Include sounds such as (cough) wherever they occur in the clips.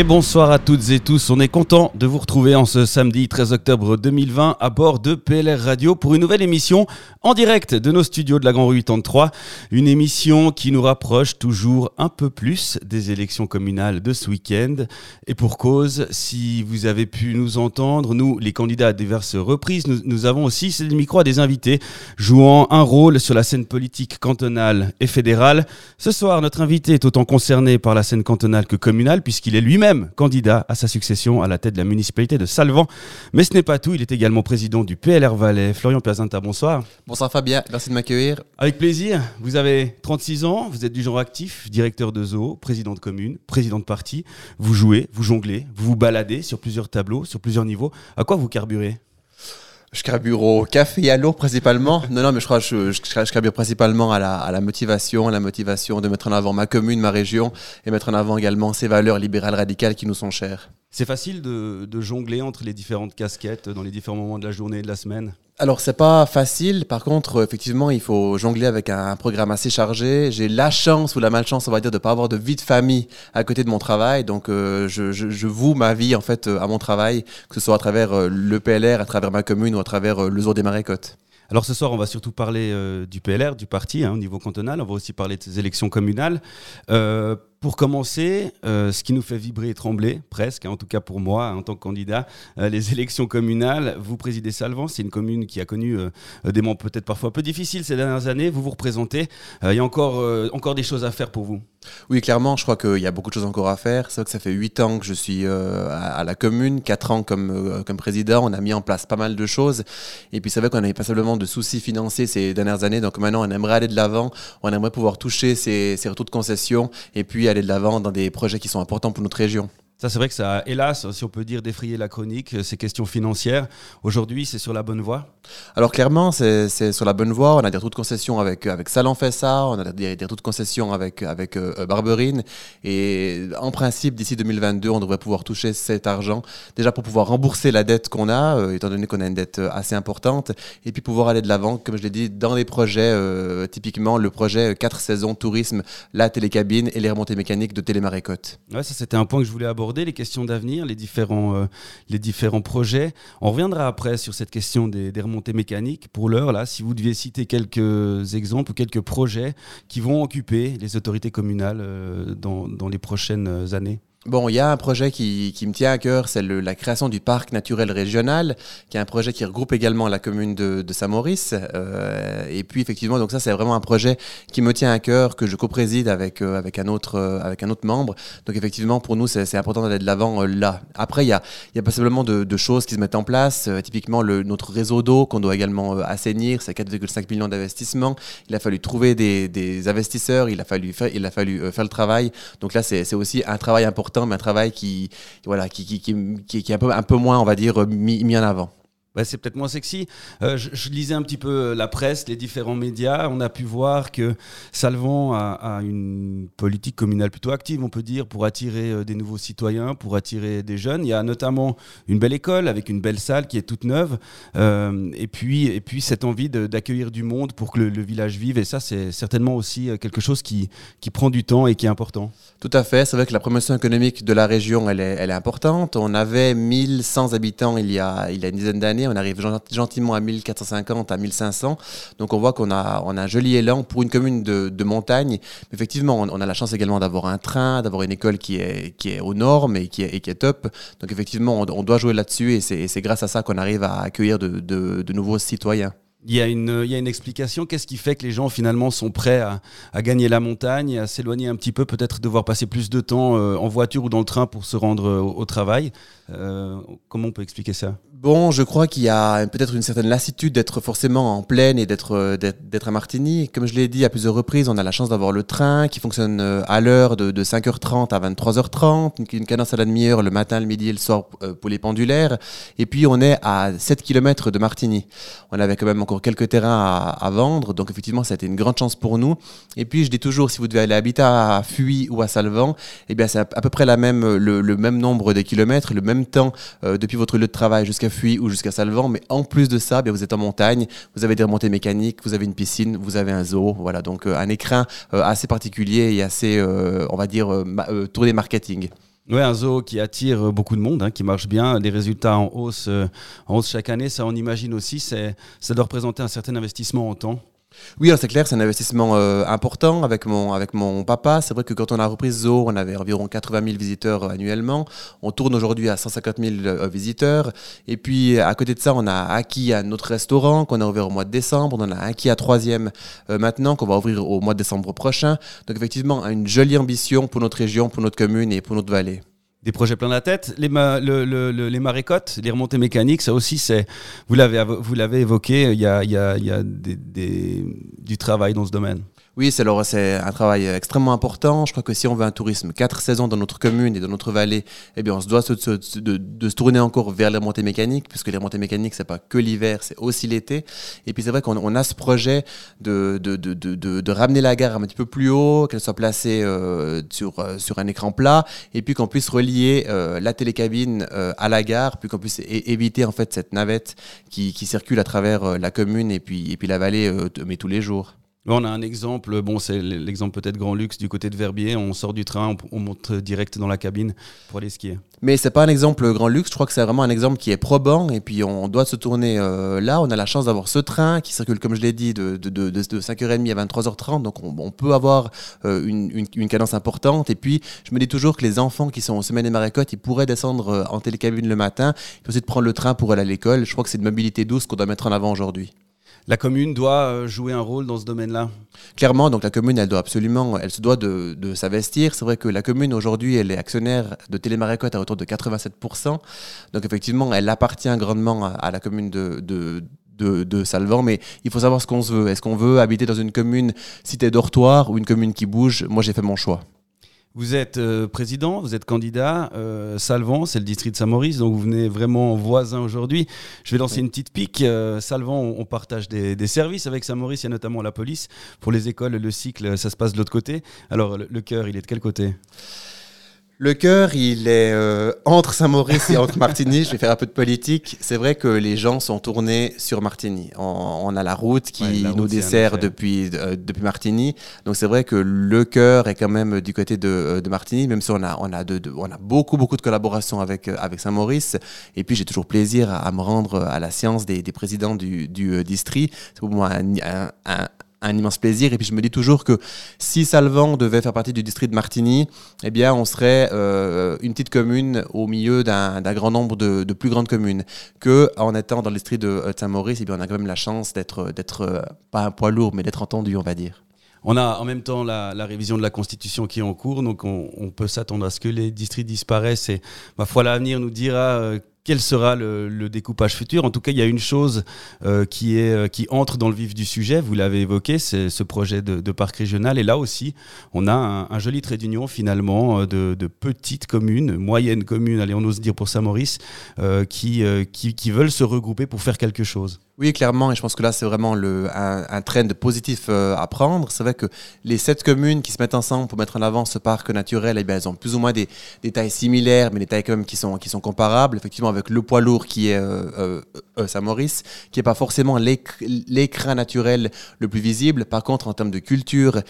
Et bonsoir à toutes et tous. On est content de vous retrouver en ce samedi 13 octobre 2020 à bord de PLR Radio pour une nouvelle émission en direct de nos studios de la Grand Rue 83. Une émission qui nous rapproche toujours un peu plus des élections communales de ce week-end. Et pour cause, si vous avez pu nous entendre, nous, les candidats à diverses reprises, nous, avons aussi, c'est le micro à des invités jouant un rôle sur la scène politique cantonale et fédérale. Ce soir, notre invité est autant concerné par la scène cantonale que communale puisqu'il est lui candidat à sa succession à la tête de la municipalité de Salvan. Mais ce n'est pas tout, il est également président du PLR Valais. Florian Piazanta, bonsoir. Bonsoir Fabien, merci de m'accueillir. Avec plaisir. Vous avez 36 ans, vous êtes du genre actif, directeur de zoo, président de commune, président de parti. Vous jouez, vous jonglez, vous vous baladez sur plusieurs tableaux, sur plusieurs niveaux. À quoi vous carburez? Je carbure au café et à l'eau principalement. Non, non, mais je crois que je, je, principalement à la, à la motivation, à la motivation de mettre en avant ma commune, ma région, et mettre en avant également ces valeurs libérales radicales qui nous sont chères. C'est facile de jongler entre les différentes casquettes dans les différents moments de la journée et de la semaine? Alors c'est pas facile. Par contre, effectivement, il faut jongler avec un programme assez chargé. J'ai la chance ou la malchance, on va dire, de pas avoir de vie de famille à côté de mon travail. Donc euh, je, je, voue ma vie en fait à mon travail, que ce soit à travers euh, le PLR, à travers ma commune ou à travers euh, le Zoo des Marécottes. Alors ce soir, on va surtout parler du PLR, du parti hein, au niveau cantonal. On va aussi parler des élections communales. Pour commencer, euh, ce qui nous fait vibrer et trembler, presque, hein, en tout cas pour moi, en tant que candidat, euh, les (laughs) élections communales. Vous présidez Salvan, c'est une commune qui a connu euh, des moments peut-être parfois un peu difficiles ces dernières années. Vous vous représentez. Il y a encore, encore des choses à faire pour vous. Oui, clairement, je crois qu'il y a beaucoup de choses encore à faire. C'est vrai que ça fait 8 ans que je suis à, la commune, 4 ans comme, comme président. On a mis en place pas mal de choses. Et puis c'est vrai qu'on n'avait pas simplement de soucis financiers ces dernières années. Donc maintenant, on aimerait aller de l'avant. On aimerait pouvoir toucher ces, ces retours de concession. Et puis aller de l'avant dans des projets qui sont importants pour notre région. Ça, c'est vrai que ça hélas, si on peut dire, défrayé la chronique, euh, ces questions financières. Aujourd'hui, c'est sur la bonne voie Alors, clairement, c'est sur la bonne voie. On a des retours de concession avec, avec Salon ça, on a des, des de concession avec, avec euh, Barberine. Et en principe, d'ici 2022, on devrait pouvoir toucher cet argent, déjà pour pouvoir rembourser la dette qu'on a, euh, étant donné qu'on a une dette assez importante, et puis pouvoir aller de l'avant, comme je l'ai dit, dans des projets, typiquement le projet 4 saisons tourisme, la télécabine et les remontées mécaniques de Télémarécotte. Ouais, ça, c'était un point que je voulais aborder les questions d'avenir, les différents, euh, les différents projets. On reviendra après sur cette question des, remontées mécaniques. Pour l'heure, là, si vous deviez citer quelques exemples ou quelques projets qui vont occuper les autorités communales euh, dans les prochaines années? Bon, il y a un projet qui, qui me tient à cœur, c'est la création du parc naturel régional, qui est un projet qui regroupe également la commune de, de Saint-Maurice. Euh, et puis effectivement, donc ça c'est vraiment un projet qui me tient à cœur, que je co-préside avec euh, avec un autre euh, avec un autre membre. Donc effectivement, pour nous, c'est important d'aller de l'avant là. Après, il y a il y a pas simplement de, de, choses qui se mettent en place. typiquement, le, notre réseau d'eau qu'on doit également assainir, c'est 4,5 millions d'investissements. Il a fallu trouver des, des investisseurs, il a fallu il a fallu faire le travail. Donc là, c'est aussi un travail important mais un travail qui, voilà, qui, qui, qui, est un peu, un peu moins, on va dire, mis, mis en avant. Bah, c'est peut-être moins sexy. Euh, je, lisais un petit peu la presse, les différents médias. On a pu voir que Salvan a, une politique communale plutôt active, on peut dire, pour attirer euh, des nouveaux citoyens, pour attirer des jeunes. Il y a notamment une belle école avec une belle salle qui est toute neuve. Euh, et, puis, et puis cette envie d'accueillir du monde pour que le, village vive. Et ça, c'est certainement aussi quelque chose qui, qui prend du temps et qui est important. Tout à fait. C'est vrai que la promotion économique de la région, elle est, elle est importante. On avait 1100 habitants il y a, il y a une dizaine d'années on arrive gentiment à 1450, à 1500. Donc on voit qu'on a, un joli élan pour une commune de, montagne. effectivement, on, a la chance également d'avoir un train, d'avoir une école qui est, aux normes et qui est, top. Donc effectivement, on, doit jouer là-dessus et c'est grâce à ça qu'on arrive à accueillir de nouveaux citoyens. Il y, a une, il y a une explication. Qu'est-ce qui fait que les gens finalement sont prêts à, gagner la montagne, à s'éloigner un petit peu, peut-être devoir passer plus de temps euh, en voiture ou dans le train pour se rendre euh, au, travail? Euh, Comment on peut expliquer ça? Bon, je crois qu'il y a peut-être une certaine lassitude d'être forcément en pleine et d'être d'être à Martigny. Comme je l'ai dit à plusieurs reprises, on a la chance d'avoir le train qui fonctionne à l'heure de, de, 5h30 à 23h30, une cadence à la demi-heure le matin, le midi et le soir pour les pendulaires. Et puis on est à 7 km de Martigny. On avait quand même quelques terrains à, vendre. Donc effectivement, ça a été une grande chance pour nous. Et puis je dis toujours, si vous devez aller habiter à Fuy ou à Salvan, eh bien c'est à, peu près la même, le, même nombre de kilomètres, le même temps euh, depuis votre lieu de travail jusqu'à Fuy ou jusqu'à Salvan. Mais en plus de ça, eh bien, vous êtes en montagne, vous avez des remontées mécaniques, vous avez une piscine, vous avez un zoo. Voilà, donc euh, un écrin euh, assez particulier et assez, on va dire, tourné marketing. Ouais, un zoo qui attire beaucoup de monde, hein, qui marche bien, des résultats en hausse, en hausse chaque année, ça on imagine aussi, ça doit représenter un certain investissement en temps. Oui, c'est clair, c'est un investissement euh, important avec mon, avec mon papa. C'est vrai que quand on a repris Zoo, on avait environ 80 000 visiteurs euh, annuellement. On tourne aujourd'hui à 150 000 euh, visiteurs. Et puis, à côté de ça, on a acquis un autre restaurant qu'on a ouvert au mois de décembre. On en a acquis un troisième maintenant qu'on va ouvrir au mois de décembre prochain. Donc, effectivement, une jolie ambition pour notre région, pour notre commune et pour notre vallée des projets plein la tête. Les, marécottes, les remontées mécaniques, ça aussi, c'est vous l'avez évoqué. Il y a, y a, y a du travail dans ce domaine. Oui, c'est un travail extrêmement important. Je crois que si on veut un tourisme quatre saisons dans notre commune et dans notre vallée, eh bien, on se doit de, se tourner encore vers les remontées mécaniques, puisque les remontées mécaniques, c'est pas que l'hiver, c'est aussi l'été. Et puis, c'est vrai qu'on a ce projet de, ramener la gare un petit peu plus haut, qu'elle soit placée euh, sur, euh, sur un écran plat, et puis qu'on puisse relier euh, la télécabine à la gare, puis qu'on puisse éviter, en fait, cette navette qui, qui circule à travers la commune et puis, et puis la vallée, mais tous les jours. On a un exemple, bon, c'est l'exemple peut-être Grand Luxe du côté de Verbier. On sort du train, on, monte direct dans la cabine pour aller skier. Mais c'est pas un exemple Grand Luxe. Je crois que c'est vraiment un exemple qui est probant. Et puis on doit se tourner euh, là. On a la chance d'avoir ce train qui circule, comme je l'ai dit, de, de, 5h30 à 23h30. Donc on, peut avoir euh, une, cadence importante. Et puis je me dis toujours que les enfants qui sont au semaine des marécottes, ils pourraient descendre euh, en télécabine le matin. Ils peuvent aussi prendre le train pour aller à l'école. Je crois que c'est une mobilité douce qu'on doit mettre en avant aujourd'hui la commune doit euh, jouer un rôle dans ce domaine-là Clairement, donc la commune, elle doit absolument, elle se doit de, s'investir. C'est vrai que la commune aujourd'hui, elle est actionnaire de Télémarécotte à autour de 87%. Donc effectivement, elle appartient grandement à, la commune de, Salvan, mais il faut savoir ce qu'on veut. Est-ce qu'on veut habiter dans une commune cité dortoir ou une commune qui bouge? Moi, j'ai fait mon choix. Vous êtes euh, président, vous êtes candidat. Euh, Salvan, c'est le district de Saint-Maurice, donc vous venez vraiment voisin aujourd'hui. Je vais lancer une petite pique. Euh, Salvan, on, partage des, services avec Saint-Maurice. Il y a notamment la police. Pour les écoles, le cycle, ça se passe de l'autre côté. Alors, le cœur, il est de quel côté? Le cœur, il est euh, entre Saint-Maurice et entre Martigny. Je vais faire un peu de politique. C'est vrai que les gens sont tournés sur Martigny. On, a la route qui nous dessert depuis, euh, depuis Martigny. Donc c'est vrai que le cœur est quand même du côté de, euh, de Martigny, même si on a, on a, de, on a beaucoup, beaucoup de collaboration avec, avec Saint-Maurice. Et puis j'ai toujours plaisir à, me rendre à la séance des, des présidents du, du district. C'est pour moi un, un un immense plaisir. Et puis je me dis toujours que si Salvan devait faire partie du district de Martigny, eh bien on serait euh, une petite commune au milieu d'un grand nombre de, plus grandes communes. Que en étant dans le district de euh, Saint-Maurice, eh bien on a quand même la chance d'être, d'être euh, pas un poids lourd, mais d'être entendu, on va dire. On a en même temps la, révision de la Constitution qui est en cours, donc on, peut s'attendre à ce que les districts disparaissent. Et ma foi, l'avenir nous dira quel sera le, découpage futur En tout cas, il y a une chose euh, qui, est, euh, qui entre dans le vif du sujet, vous l'avez évoqué, c'est ce projet de, parc régional. Et là aussi, on a un, joli trait d'union finalement euh, de, petites communes, moyennes communes, allez, on ose dire pour Saint-Maurice, qui, qui veulent se regrouper pour faire quelque chose. Oui, clairement, et je pense que là, c'est vraiment le, un, un trend positif euh, à prendre. C'est vrai que les sept communes qui se mettent ensemble pour mettre en avant ce parc naturel, eh bien, elles ont plus ou moins des, tailles similaires, mais des tailles quand même qui sont, qui sont comparables. Effectivement, avec le poids lourd qui est euh, euh Saint-Maurice, qui n'est pas forcément l'écran naturel le plus visible. Par contre, en termes de culture,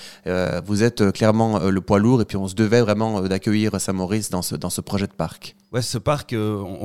vous êtes clairement le poids lourd, et puis on se devait vraiment d'accueillir Saint-Maurice dans ce, dans ce projet de parc. Ouais, ce parc,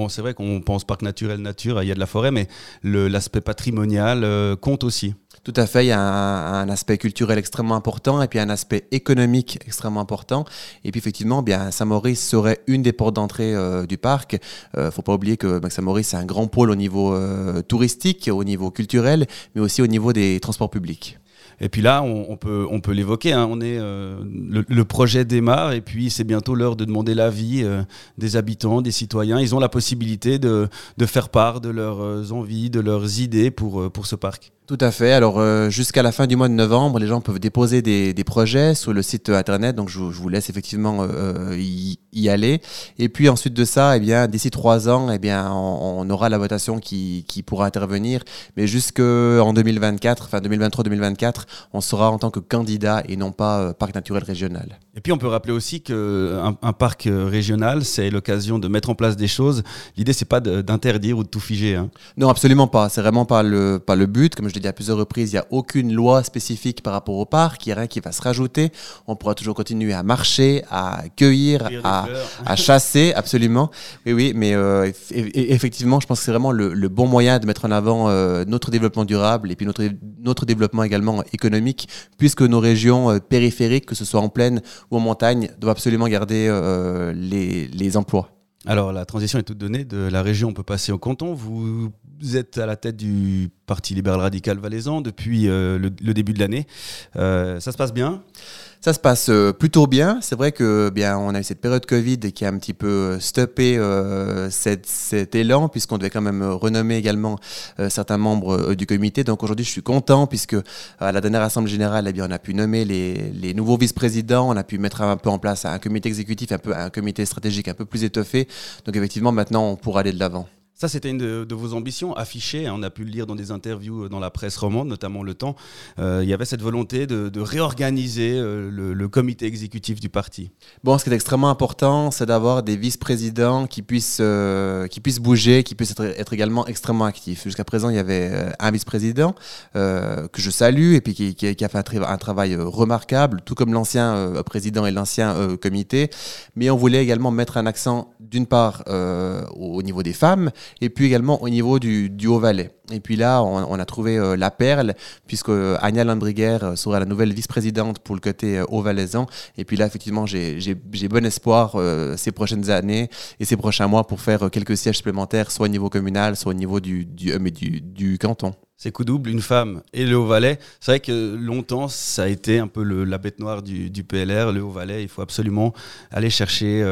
c'est vrai qu'on pense parc naturel nature, il y a de la forêt, mais l'aspect patrimonial euh, compte aussi. Tout à fait, il y a un, aspect culturel extrêmement important et puis un aspect économique extrêmement important. Et puis effectivement, Saint-Maurice serait une des portes d'entrée euh, du parc. Euh, ne faut pas oublier que ben, Saint-Maurice c'est un grand pôle au niveau touristique, au niveau culturel, mais aussi au niveau des transports publics. Et puis là, on, peut, on peut l'évoquer. Hein. on est euh, le, projet démarre et puis c'est bientôt l'heure de demander l'avis euh, des habitants, des citoyens. Ils ont la possibilité de, de faire part de leurs euh, envies, de leurs idées pour, pour ce parc. Tout à fait. Alors, euh, jusqu'à la fin du mois de novembre, les gens peuvent déposer des, des projets sur le site internet. Donc, je, je vous laisse effectivement euh, euh, y, y, aller. Et puis, ensuite de ça, eh bien, d'ici trois ans, eh bien, on, on, aura la votation qui, qui pourra intervenir. Mais jusqu'en 2024, enfin 2023-2024, on sera en tant que candidat et non pas parc naturel régional. Et puis, on peut rappeler aussi qu'un un parc régional, c'est l'occasion de mettre en place des choses. L'idée, c'est pas d'interdire ou de tout figer. Hein. Non, absolument pas. C'est vraiment pas le, pas le but. Comme je je l'ai dit à plusieurs reprises, il n'y a aucune loi spécifique par rapport au parc, il n'y a rien qui va se rajouter. On pourra toujours continuer à marcher, à cueillir, à, à, chasser, absolument. Oui, oui, mais euh, effectivement, je pense que c'est vraiment le, le, bon moyen de mettre en avant euh, notre développement durable et puis notre, notre développement également économique, puisque nos régions euh, périphériques, que ce soit en plaine ou en montagne, doivent absolument garder euh, les, les emplois. Alors, la transition est toute donnée. De la région, on peut passer au canton. Vous êtes à la tête du Parti libéral radical valaisan depuis euh, le, début de l'année. Euh, ça se passe bien? Ça se passe euh, plutôt bien. C'est vrai que bien on a eu cette période Covid qui a un petit peu stoppé cet élan puisqu'on devait quand même renommer également certains membres du comité. Donc aujourd'hui, je suis content puisque à la dernière assemblée générale, eh bien on a pu nommer les, les nouveaux vice-présidents, on a pu mettre un peu en place un comité exécutif, un peu un comité stratégique un peu plus étoffé. Donc effectivement, maintenant, on pourra aller de l'avant. Ça, c'était une de, vos ambitions affichées. Hein. on a pu le lire dans des interviews euh, dans la presse romande, notamment Le Temps. Euh, il y avait cette volonté de, réorganiser euh, le, comité exécutif du parti. Bon, ce qui est extrêmement important, c'est d'avoir des vice-présidents qui puissent, qui puissent bouger, qui puissent être, également extrêmement actifs. Jusqu'à présent, il y avait un vice-président que je salue et puis qui, a fait un, travail remarquable, tout comme l'ancien président et l'ancien comité. Mais on voulait également mettre un accent, d'une part, au niveau des femmes et puis également au niveau du, Haut-Valais. Et puis là, on, a trouvé euh, la perle, puisque euh, Anya Landriguer euh, sera la nouvelle vice-présidente pour le côté Haut-Valaisan. Et puis là, effectivement, j'ai bon espoir ces prochaines années et ces prochains mois pour faire quelques sièges supplémentaires, soit au niveau communal, soit au niveau du, du, du, du canton. C'est coup double, une femme et le Haut-Valais. C'est vrai que longtemps, ça a été un peu la bête noire du, PLR, le Haut-Valais. Il faut absolument aller chercher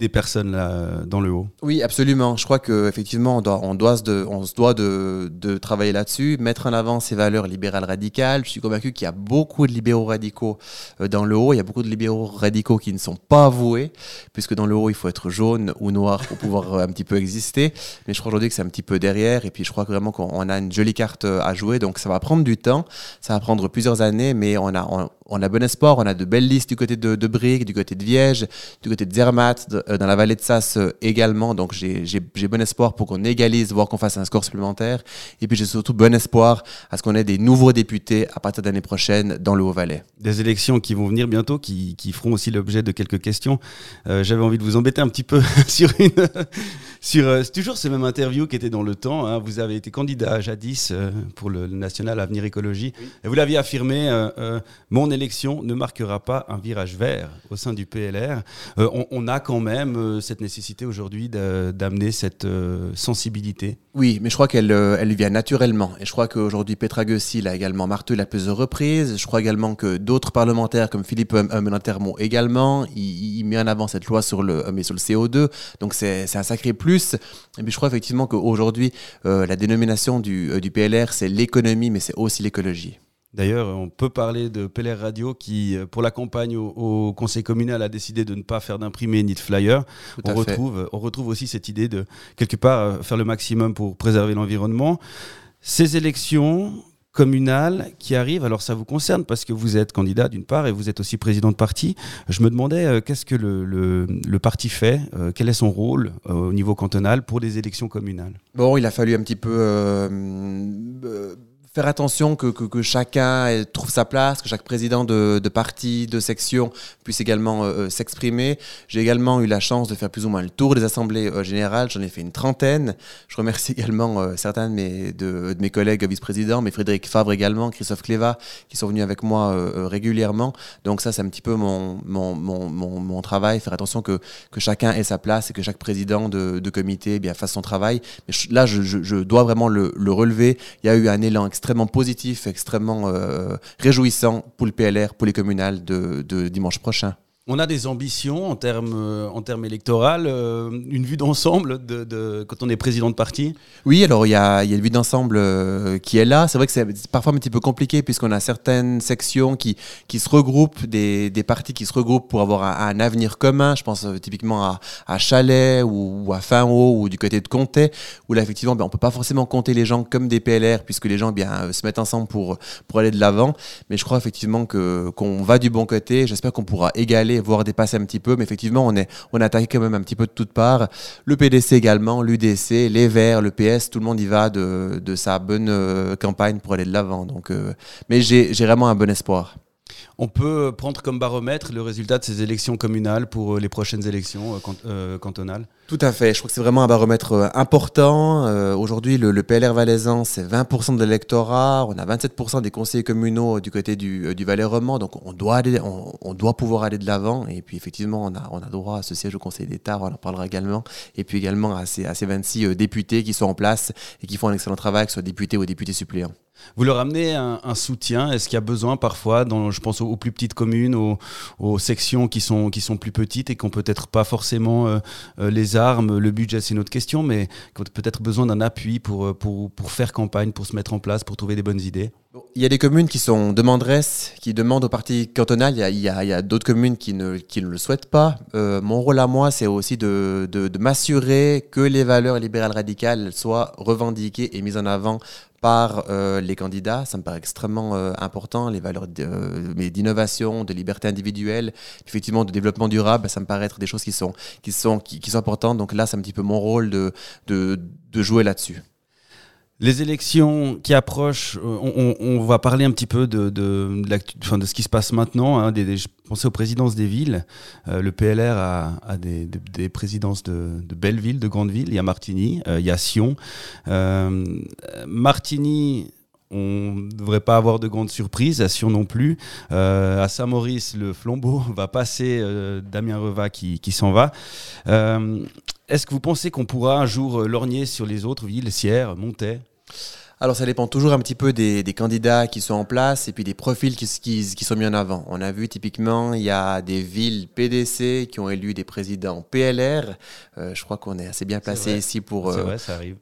des personnes là, dans le haut. Oui, absolument. Je crois qu'effectivement, on, on, doit se doit de, travailler là-dessus, mettre en avant ces valeurs libérales radicales. Je suis convaincu qu'il y a beaucoup de libéraux radicaux euh, dans le haut. Il y a beaucoup de libéraux radicaux qui ne sont pas avoués, puisque dans le haut, il faut être jaune ou noir pour pouvoir euh, un petit peu exister. Mais je crois aujourd'hui que c'est un petit peu derrière. Et puis, je crois vraiment qu'on a une jolie carte euh, à jouer. Donc, ça va prendre du temps. Ça va prendre plusieurs années, mais on a, on, a bon espoir. On a de belles listes du côté de, de Brigue, du côté de Viège, du côté de Zermatt, dans la vallée de Sasse euh, également. Donc j'ai bon espoir pour qu'on égalise, voire qu'on fasse un score supplémentaire. Et puis j'ai surtout bon espoir à ce qu'on ait des nouveaux députés à partir de l'année prochaine dans le Haut-Valais. Des élections qui vont venir bientôt, qui, qui feront aussi l'objet de quelques questions. Euh, j'avais envie de vous embêter un petit peu (laughs) sur une... sur, c'est toujours ce même interview qui était dans le temps. Hein. Vous avez été candidat jadis pour le National Avenir Écologie. Et vous l'aviez affirmé, mon élection ne marquera pas un virage vert au sein du PLR. On, on, a quand même euh, cette nécessité aujourd'hui d'amener cette euh, sensibilité Oui, mais je crois qu'elle euh, elle vient naturellement. Et je crois qu'aujourd'hui, Petra Gussi l'a également martelé à plusieurs reprises. Je crois également que d'autres parlementaires, comme Philippe Melantermo également, il, met en avant cette loi sur le, mais sur le CO2. Donc c'est un sacré plus. Et puis je crois effectivement qu'aujourd'hui, la dénomination du, du PLR, c'est l'économie, mais c'est aussi l'écologie. D'ailleurs, on peut parler de Peller Radio qui, euh, pour la campagne au, conseil communal, a décidé de ne pas faire d'imprimé ni de flyer. On retrouve, on retrouve aussi cette idée de, quelque part, euh, faire le maximum pour préserver l'environnement. Ces élections communales qui arrivent, alors ça vous concerne parce que vous êtes candidat d'une part et vous êtes aussi président de parti. Je me demandais euh, qu'est-ce que le, le, parti fait, quel est son rôle au niveau cantonal pour les élections communales? Bon, il a fallu un petit peu faire attention que, que, chacun trouve sa place, que chaque président de, de parti, de section puisse également euh, euh, s'exprimer. J'ai également eu la chance de faire plus ou moins le tour des assemblées euh, générales. J'en ai fait une trentaine. Je remercie (laughs) également certains de mes, de, mes collègues vice-présidents, mais Frédéric Favre également, Christophe Cléva, qui sont venus avec moi régulièrement. Donc ça, c'est un petit peu mon, mon, mon, travail, faire attention que, que chacun ait sa place et que chaque président de, de comité eh bien, fasse son travail. Mais là, je, je, dois vraiment le, le, relever. Il y a eu un élan positif, extrêmement euh, réjouissant pour le PLR, pour les communales de, de dimanche prochain. On a des ambitions en termes euh, en termes euh, une vue d'ensemble de, de, quand on est président de parti? Oui, alors il y a, y a, une vue d'ensemble euh, qui est là. C'est vrai que c'est parfois un petit peu compliqué puisqu'on a certaines sections qui, qui se regroupent, des, des partis qui se regroupent pour avoir un, avenir commun. Je pense typiquement à, à Chalet ou, à Fin-Haut ou du côté de Comté, où là effectivement ben, on peut pas forcément compter les gens comme des PLR puisque les gens bien se mettent ensemble pour pour aller de l'avant. Mais je crois effectivement qu'on va du bon côté. J'espère qu'on pourra égaler voire dépasser un petit peu. Mais effectivement, on est, on attaqué quand même un petit peu de toutes parts. Le PDC également, l'UDC, les Verts, le PS, tout le monde y va de, de sa bonne euh, campagne pour aller de l'avant. Donc, euh, mais j'ai vraiment un bon espoir. On peut prendre comme baromètre le résultat de ces élections communales pour euh, les prochaines élections euh, euh, cantonales Tout à fait. Je crois que c'est vraiment un baromètre important. Aujourd'hui, le, PLR valaisan, c'est 20% de l'électorat. On a 27% des conseillers communaux du côté du, du Valais-Romand. Donc, on doit, aller, on, doit pouvoir aller de l'avant. Et puis, effectivement, on a, on a droit à ce siège au Conseil d'État. On en parlera également. Et puis également à ces, à ces 26 députés qui sont en place et qui font un excellent travail, que ce soit députés ou députés suppléants. Vous leur amenez un, soutien Est-ce qu'il y a besoin parfois, dans, je pense aux, plus petites communes, aux, sections qui sont, qui sont plus petites et qui n'ont peut-être pas forcément euh, euh, les armes, le budget c'est une autre question, mais qui ont peut-être besoin d'un appui pour, euh, pour, pour, faire campagne, pour se mettre en place, pour trouver des bonnes idées il y a des communes qui sont demanderesses, qui demandent au parti cantonal. Il y a, d'autres communes qui ne, qui ne, le souhaitent pas. mon rôle à moi, c'est aussi de, de m'assurer que les valeurs libérales radicales soient revendiquées et mises en avant par euh, les candidats. Ça me paraît extrêmement euh, important. Les valeurs euh, d'innovation, de liberté individuelle, effectivement de développement durable, ça me paraît être des choses qui sont, qui sont, qui, sont importantes. Donc là, c'est un petit peu mon rôle de, de, de jouer là-dessus. Les élections qui approchent, euh, on, va parler un petit peu de, de, de, ce qui se passe maintenant. Hein, je pensais aux présidences des villes. Euh, le PLR a, des, présidences de, belles villes, de grandes villes. Il y a Martigny, euh, il y a Sion. Martigny, on ne devrait pas avoir de grandes surprises, à Sion non plus. à Saint-Maurice, le flambeau (laughs) va passer Damien Reva qui, qui s'en va. Est-ce que vous pensez qu'on pourra un jour lorgner sur les autres villes, Sierre, Montaix? Alors ça dépend toujours un petit peu des, candidats qui sont en place et puis des profils qui, qui, sont mis en avant. On a vu typiquement, il y a des villes PDC qui ont élu des présidents PLR. Euh, je crois qu'on est assez bien placé ici pour... C'est euh, vrai, ça arrive.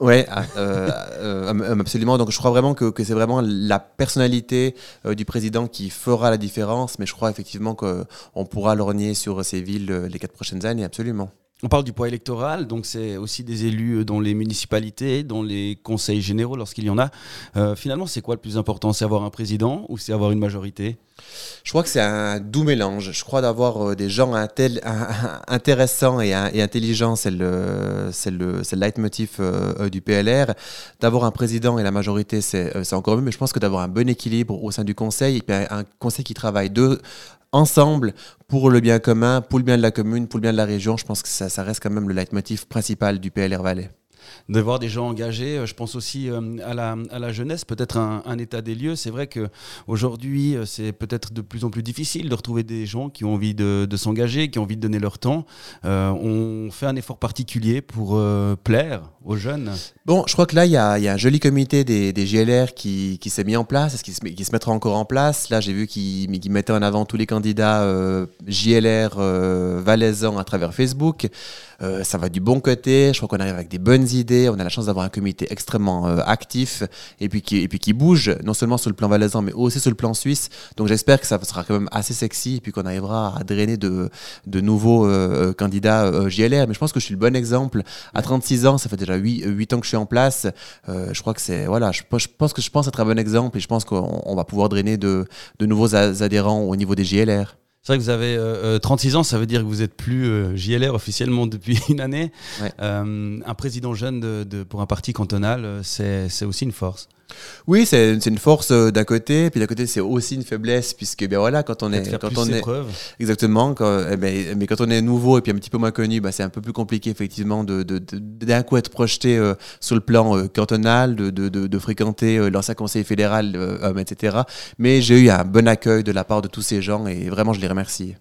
Ouais, ah, (laughs) euh, absolument. Donc je crois vraiment que, que c'est vraiment la personnalité du président qui fera la différence, mais je crois effectivement qu'on pourra lorgner sur ces villes les quatre prochaines années, absolument. On parle du poids électoral, donc c'est aussi des élus euh, dans les municipalités, dans les conseils généraux lorsqu'il y en a. Euh, finalement, c'est quoi le plus important? C'est avoir un président ou c'est avoir une majorité? Je crois que c'est un doux mélange. Je crois d'avoir euh, des gens intéressants et, intelligents, c'est le, le, le leitmotiv du PLR. D'avoir un président et la majorité, c'est encore mieux, mais je pense que d'avoir un bon équilibre au sein du conseil, et un conseil qui travaille deux ensemble pour le bien commun, pour le bien de la commune, pour le bien de la région. Je pense que ça, reste quand même le leitmotiv principal du PLR Valais de voir des gens engagés. Euh, je pense aussi euh, à, la, à la jeunesse, peut-être un, état des lieux. C'est vrai qu'aujourd'hui, euh, c'est peut-être de plus en plus difficile de retrouver des gens qui ont envie de, s'engager, qui ont envie de donner leur temps. on fait un effort particulier pour plaire aux jeunes. Bon, je crois que là, il y a, y a, un joli comité des, des GLR qui, qui s'est mis en place, qui se, qui se mettra encore en place. Là, j'ai vu qu'ils mettaient en avant tous les candidats JLR valaisans à travers Facebook. ça va du bon côté. Je crois qu'on arrive avec des bonnes idées. On a la chance d'avoir un comité extrêmement euh, actif et puis, qui, et puis qui bouge, non seulement sur le plan valaisan, mais aussi sur le plan suisse. Donc j'espère que ça sera quand même assez sexy et puis qu'on arrivera à drainer de, de nouveaux euh, euh, candidats JLR. Mais je pense que je suis le bon exemple. À 36 ans, ça fait déjà 8, 8 ans que je suis en place. je crois que c'est. Voilà, je, je, pense que je pense être un bon exemple et je pense qu'on va pouvoir drainer de, de nouveaux adhérents au niveau des JLR. C'est vrai que vous avez 36 euh, euh, ans, ça veut dire que vous êtes plus euh, JLR officiellement (laughs) depuis une année. un président jeune de, pour un parti cantonal, c'est aussi une force. Oui, c'est une force euh, d'un côté, puis d'un côté c'est aussi une faiblesse puisque ben voilà quand on est quand on est exactement quand, eh ben, mais quand on est nouveau et puis un petit peu moins connu, ben, c'est un peu plus compliqué effectivement de d'un coup être projeté euh, sur le plan euh, cantonal, de, de fréquenter l'ancien conseil fédéral, etc. Mais j'ai eu un bon accueil de la part de tous ces gens et vraiment je les remercie.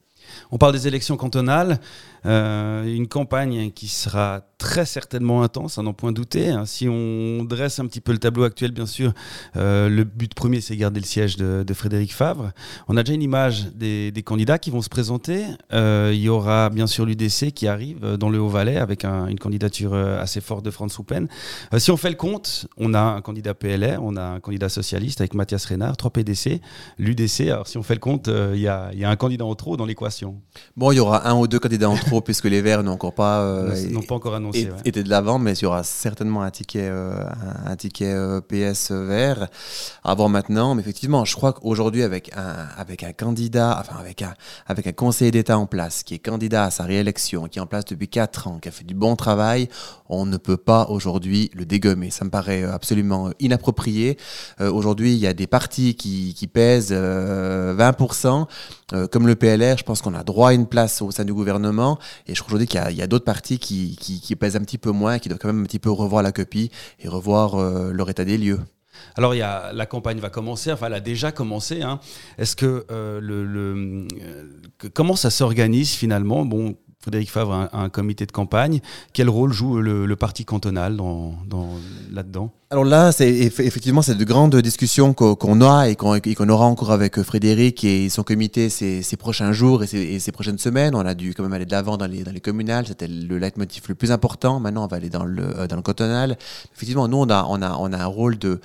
On parle des élections cantonales. Euh, une campagne qui sera très certainement intense, à n'en point douter. Hein. Si on dresse un petit peu le tableau actuel, bien sûr, euh, le but premier, c'est garder le siège de, Frédéric Favre. On a déjà une image des, candidats qui vont se présenter. Euh, il y aura bien sûr l'UDC qui arrive dans le Haut-Valais avec une candidature assez forte de Franz Huppen. si on fait le compte, on a un candidat PLR, on a un candidat socialiste avec Mathias Reynard, 3 PDC, l'UDC. Alors si on fait le compte, il y, a, un candidat en trop dans l'équation Bon, il y aura un ou deux candidats en trop puisque les Verts n'ont encore pas, euh, pas encore annoncé, ouais. été de l'avant, mais il y aura certainement un ticket, euh, un, ticket euh, PS vert à voir maintenant. Mais effectivement, je crois qu'aujourd'hui, avec un, avec un candidat, enfin avec un, avec un conseiller d'État en place, qui est candidat à sa réélection, qui est en place depuis 4 ans, qui a fait du bon travail, on ne peut pas aujourd'hui le dégommer. Ça me paraît absolument inapproprié. aujourd'hui, il y a des partis qui, qui pèsent 20%. Euh, comme le PLR, je pense qu'on a droit à une place au sein du gouvernement. Et je crois aujourd'hui qu'il y a, d'autres partis qui, pèsent un petit peu moins, qui doivent quand même un petit peu revoir la copie et revoir euh, leur état des lieux. Alors, il y a, la campagne va commencer, enfin, elle a déjà commencé. Hein. Est-ce que euh, le, comment ça s'organise finalement? Bon, Frédéric Favre a un, comité de campagne. Quel rôle joue le, parti cantonal dans, là-dedans? Alors là, effectivement c'est de grandes discussions qu'on a et qu'on aura encore avec Frédéric et son comité ces, prochains jours et ces, prochaines semaines. On a dû quand même aller de l'avant dans les, dans les communales. C'était le leitmotiv le plus important. Maintenant, on va aller dans le, euh, cantonal. Effectivement, nous, on a, un rôle de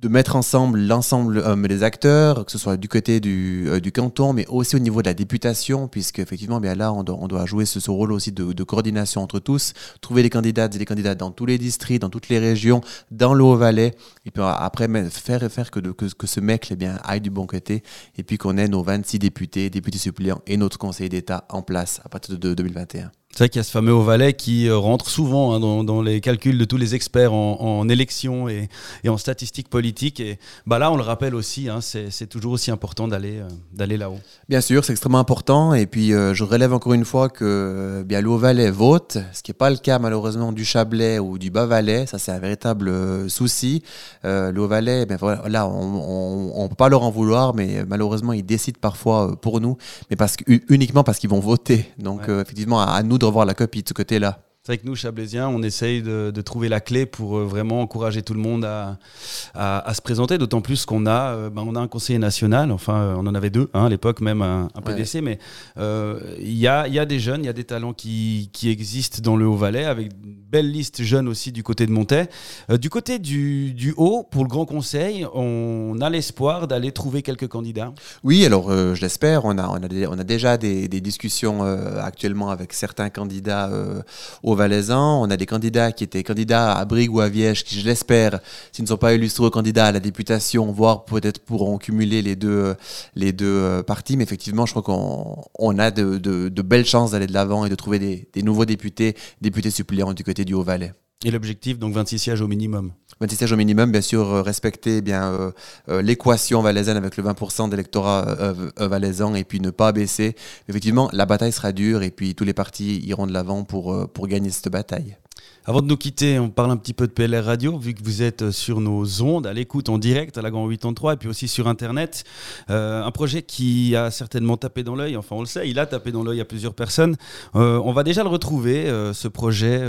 de mettre ensemble l'ensemble euh, des acteurs, que ce soit du côté du, euh, du, canton, mais aussi au niveau de la députation, puisque effectivement, bien là, on doit, jouer ce, rôle aussi de, coordination entre tous, trouver les candidates et les candidats dans tous les districts, dans toutes les régions, dans le Haut-Valais, et puis après faire, faire que ce mec eh bien, aille du bon côté, et puis qu'on ait nos 26 députés, députés suppléants et notre conseil d'État en place à partir de 2021. C'est vrai qu'il y a ce fameux Haut-Valais qui euh, rentre souvent hein, dans, les calculs de tous les experts en, élections et, en statistiques politiques. Et bah là, on le rappelle aussi, hein, c'est toujours aussi important d'aller euh, d'aller là-haut. Bien sûr, c'est extrêmement important. Et puis, euh, je relève encore une fois que bien, le Haut-Valais vote, ce qui n'est pas le cas malheureusement du Chablais ou du Bas-Valais. Ça, c'est un véritable souci. le Haut-Valais, ben, là, on ne peut pas leur en vouloir, mais malheureusement, ils décident parfois pour nous, mais parce uniquement parce qu'ils vont voter. Donc, effectivement, à nous de revoir la copie de ce côté-là. C'est vrai que nous, Chablaisiens, on essaye de, trouver la clé pour euh, vraiment encourager tout le monde à, à, se présenter, d'autant plus qu'on a, euh, ben, on a un conseiller national, enfin euh, on en avait deux hein, à l'époque, même un, PDC, mais il y, a, y, a, des jeunes, il y a des talents qui, qui existent dans le Haut-Valais, avec une belle liste jeune aussi du côté de Montais. du côté du, du, Haut, pour le Grand Conseil, on a l'espoir d'aller trouver quelques candidats. Oui, alors je l'espère, on a, on, a on a déjà des, des discussions actuellement avec certains candidats au valaisan. On a des candidats qui étaient candidats à Brigue ou à Viège, qui, je l'espère, s'ils ne sont pas illustrés candidats à la députation, voire peut-être pourront cumuler les deux, les euh, partis. Mais effectivement, je crois qu'on a de, belles chances d'aller de l'avant et de trouver des, nouveaux députés, députés suppléants du côté du Haut-Valais. Et l'objectif, donc 26 sièges au minimum 26 sièges au minimum, bien sûr, euh, respecter eh bien euh, l'équation valaisanne avec le 20% d'électorat valaisan et puis ne pas baisser. Effectivement, la bataille sera dure et puis tous les partis iront de l'avant pour, pour gagner cette bataille. Avant de nous quitter, on parle un petit peu de PLR Radio, vu que vous êtes sur nos ondes, à l'écoute en direct à la Grand 83 et puis aussi sur Internet. Euh, un projet qui a certainement tapé dans l'œil, enfin on le sait, il a tapé dans l'œil à plusieurs personnes. Euh, on va déjà le retrouver, euh, ce projet,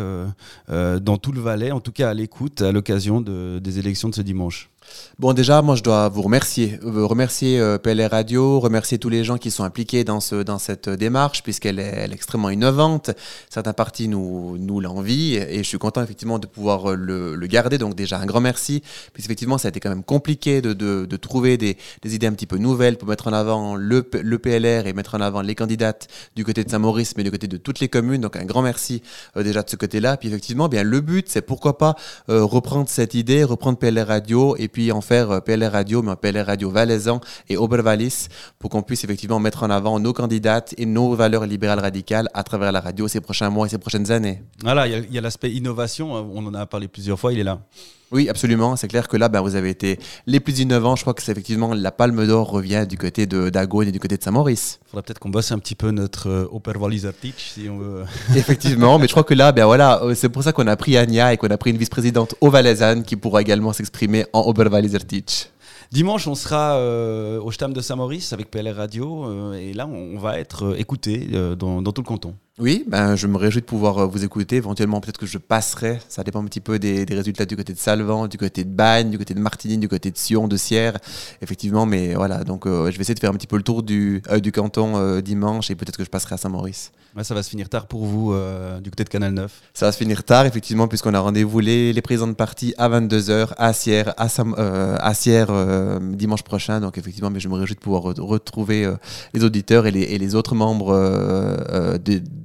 dans tout le Valais, en tout cas à l'écoute, à l'occasion des élections de ce dimanche. Bon, déjà, moi, je dois vous remercier. Euh, remercier euh, PLR Radio, remercier tous les gens qui sont impliqués dans, ce, dans cette démarche, puisqu'elle est, extrêmement innovante. Certains partis nous, nous l'envient et je suis content, effectivement, de pouvoir euh, le, garder. Donc, déjà, un grand merci, puisqu'effectivement, ça a été quand même compliqué de, de, trouver des, idées un petit peu nouvelles pour mettre en avant le, le, PLR et mettre en avant les candidates du côté de Saint-Maurice, mais du côté de toutes les communes. Donc, un grand merci déjà de ce côté-là. Puis, effectivement, bien, le but, c'est pourquoi pas reprendre cette idée, reprendre PLR Radio et puis en faire euh, PLR Radio, mais un PLR Radio valaisan et Obervalis, pour qu'on puisse effectivement mettre en avant nos candidates et nos valeurs libérales radicales à travers la radio ces prochains mois et ces prochaines années. Voilà, il y a, l'aspect innovation, hein, on en a parlé plusieurs fois, il est là. Oui, absolument. C'est clair que là, ben, vous avez été les plus innovants. Je crois que c'est effectivement la palme d'or revient du côté de d'Agone et du côté de Saint-Maurice. Il faudrait peut-être qu'on bosse un petit peu notre euh, si on veut. (laughs) effectivement, mais je crois que là, ben voilà, euh, c'est pour ça qu'on a pris Anya et qu'on a pris une vice-présidente au Valaisanne qui pourra également s'exprimer en Teach. Dimanche, on sera euh, au Stam de Saint-Maurice avec PLR Radio euh, et là, on va être écouté dans, dans, tout le canton. Oui, ben, je me réjouis de pouvoir euh, vous écouter. Éventuellement, peut-être que je passerai. Ça dépend un petit peu des, des, résultats du côté de Salvan, du côté de Bagne, du côté de Martigny, du côté de Sion, de Sierre. Effectivement, mais voilà. Donc, euh, je vais essayer de faire un petit peu le tour du, euh, du canton euh, dimanche et peut-être que je passerai à Saint-Maurice. Ouais, ça va se finir tard pour vous du côté de Canal 9. Ça va se finir tard, effectivement, puisqu'on a rendez-vous les, les présidents de parti à 22h à Sierre, à, Sam- euh, à Sierre dimanche prochain. Donc, effectivement, mais je me réjouis de pouvoir re- retrouver les auditeurs et les, et les autres membres euh, euh,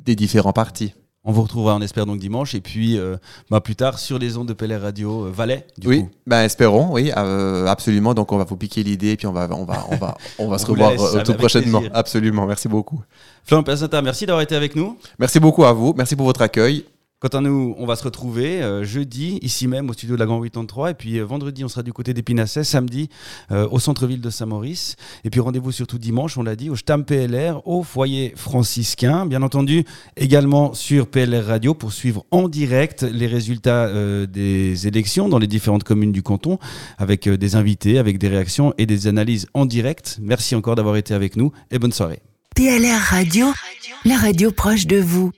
des, différents partis. On vous retrouvera, on espère, donc dimanche. Et puis, euh, bah, plus tard, sur les ondes de PLR Radio euh, Valais, du oui, coup. ben espérons, oui, euh, absolument. Donc on va vous piquer l'idée et puis on va, on va, on va, on va (laughs) On se revoir laisse, tout prochainement. plaisir. Absolument, merci beaucoup. Florent Placenta, merci d'avoir été avec nous. Merci beaucoup à vous, merci pour votre accueil. Quant à nous, on va se retrouver euh, jeudi, ici même, au studio de la Grand 83. Et puis euh, vendredi, on sera du côté d'Épinasset. Samedi, euh, au centre-ville de Saint-Maurice. Et puis rendez-vous surtout dimanche, on l'a dit, au Stam PLR, au foyer franciscain. Bien entendu, également sur PLR Radio pour suivre en direct les résultats des élections dans les différentes communes du canton, avec des invités, avec des réactions et des analyses en direct. Merci encore d'avoir été avec nous et bonne soirée. PLR Radio, la radio proche de vous.